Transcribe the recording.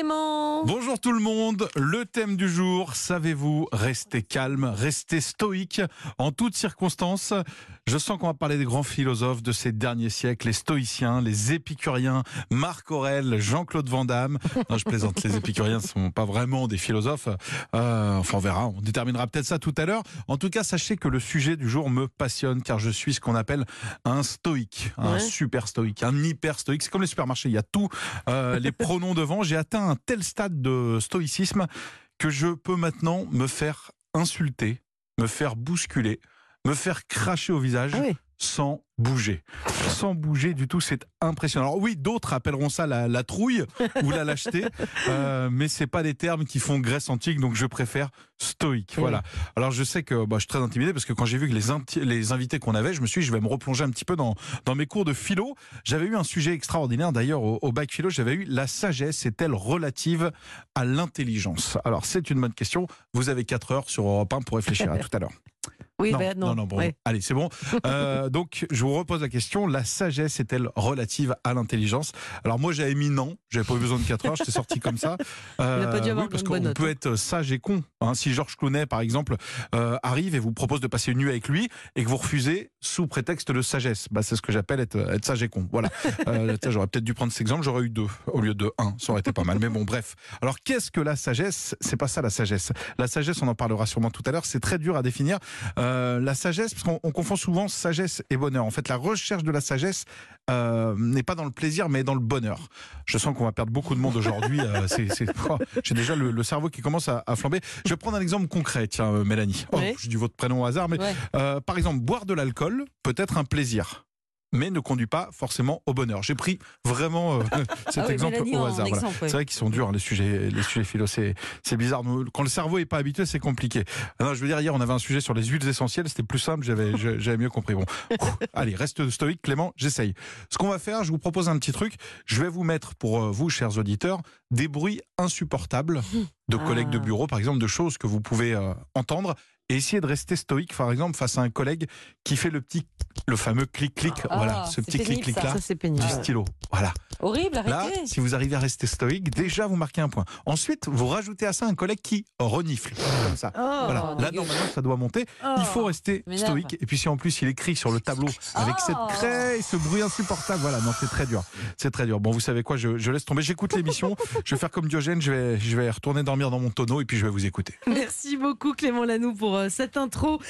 Clément. Bonjour tout le monde. Le thème du jour, savez-vous rester calme, rester stoïque en toutes circonstances? Je sens qu'on va parler des grands philosophes de ces derniers siècles, les stoïciens, les épicuriens, Marc Aurèle, Jean-Claude Van Damme. Non, je plaisante, les épicuriens ne sont pas vraiment des philosophes. Euh, enfin, on verra, on déterminera peut-être ça tout à l'heure. En tout cas, sachez que le sujet du jour me passionne car je suis ce qu'on appelle un stoïque, un Ouais. super stoïque, un hyper stoïque. C'est comme les supermarchés, il y a tout, euh, les pronoms devant. J'ai atteint un tel stade de stoïcisme que je peux maintenant me faire insulter, me faire bousculer, me faire cracher au visage Ah. Sans bouger. Sans bouger du tout, c'est impressionnant. Alors oui, d'autres appelleront ça la, la trouille ou la lâcheté, euh, mais c'est pas des termes qui font Grèce antique, donc je préfère stoïque. Oui. Voilà. Alors je sais que bah, je suis très intimidé parce que quand j'ai vu que les, invités qu'on avait, je me suis dit, je vais me replonger un petit peu dans, dans mes cours de philo. J'avais eu un sujet extraordinaire d'ailleurs au, au bac philo, j'avais eu la sagesse est-elle relative à l'intelligence? Alors c'est une bonne question. Vous avez 4 heures sur Europe 1 pour réfléchir à tout à l'heure. Oui, non, bah, non. non, non, bon, Ouais. allez, c'est bon. Euh, donc, je vous repose la question la sagesse est-elle relative à l'intelligence? Alors, moi, j'avais mis non, j'avais pas eu besoin de 4 heures, j'étais sorti comme ça. Euh, Il a pas dû avoir oui, parce qu'on peut hein. être sage et con. Hein. si Georges Clooney, par exemple, euh, arrive et vous propose de passer une nuit avec lui et que vous refusez sous prétexte de sagesse, bah, c'est ce que j'appelle être, être sage et con. Voilà. Euh, j'aurais peut-être dû prendre cet exemple, j'aurais eu deux au lieu de un. Ça aurait été pas mal. Mais bon, bref. Alors, qu'est-ce que la sagesse? C'est pas ça la sagesse. La sagesse, on en parlera sûrement tout à l'heure. C'est très dur à définir. Euh, la sagesse, parce qu'on on confond souvent sagesse et bonheur. En fait, la recherche de la sagesse euh, n'est pas dans le plaisir, mais dans le bonheur. Je sens qu'on va perdre beaucoup de monde aujourd'hui. euh, oh, J'ai déjà le, le cerveau qui commence à, à flamber. Je vais prendre un exemple concret, tiens, euh, Mélanie. Oh, Oui. Je dis votre prénom au hasard, mais Ouais. euh, par exemple, boire de l'alcool peut être un plaisir. Mais ne conduit pas forcément au bonheur. J'ai pris vraiment euh, cet Ah oui, exemple au hasard. voilà. ouais. C'est vrai qu'ils sont durs, hein, les sujets, les sujets philo. C'est, bizarre. Quand le cerveau est pas habitué, c'est compliqué. Ah Non, je veux dire, hier, on avait un sujet sur les huiles essentielles. C'était plus simple. J'avais, mieux compris. Bon. Ouh, Allez, reste stoïque, Clément. J'essaye. Ce qu'on va faire, je vous propose un petit truc. Je vais vous mettre, pour euh, vous, chers auditeurs, des bruits insupportables de collègues de Ah. bureau, par exemple, de choses que vous pouvez euh, entendre. Et essayer de rester stoïque, par exemple, face à un collègue qui fait le petit, le fameux clic-clic. Ah, voilà, ce petit clic-clic-là Ça, c'est pénible. du stylo. Voilà. Horrible, Là, arrêtez. si vous arrivez à rester stoïque, déjà vous marquez un point. Ensuite, vous rajoutez à ça un collègue qui renifle, comme ça. Oh, voilà. Là, normalement, ça doit monter. Oh, Il faut rester m'énerve. stoïque. Et puis, si en plus il écrit sur le tableau avec Oh. cette craie et ce bruit insupportable, voilà, non, c'est très dur. C'est très dur. Bon, vous savez quoi, je, je laisse tomber. J'écoute l'émission. je vais faire comme Diogène. Je vais, je vais retourner dormir dans mon tonneau et puis je vais vous écouter. Merci beaucoup Clément Lanoux pour euh, cette intro.